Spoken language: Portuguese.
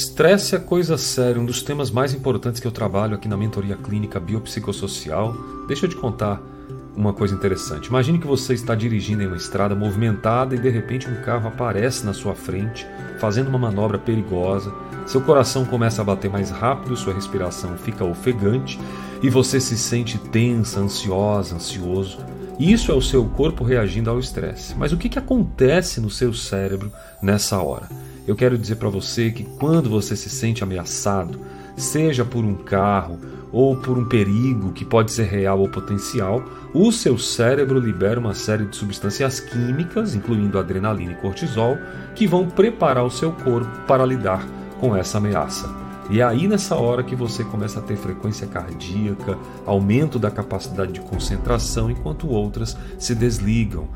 Estresse é coisa séria, um dos temas mais importantes que eu trabalho aqui na mentoria clínica biopsicossocial. Deixa eu te contar uma coisa interessante. Imagine que você está dirigindo em uma estrada movimentada e de repente um carro aparece na sua frente, fazendo uma manobra perigosa. Seu coração começa a bater mais rápido, sua respiração fica ofegante e você se sente tensa, ansiosa, ansioso. Isso é o seu corpo reagindo ao estresse. Mas o que, que acontece no seu cérebro nessa hora? Eu quero dizer para você que quando você se sente ameaçado, seja por um carro ou por um perigo que pode ser real ou potencial, o seu cérebro libera uma série de substâncias químicas, incluindo adrenalina e cortisol, que vão preparar o seu corpo para lidar com essa ameaça. E é aí nessa hora que você começa a ter frequência cardíaca, aumento da capacidade de concentração, enquanto outras se desligam,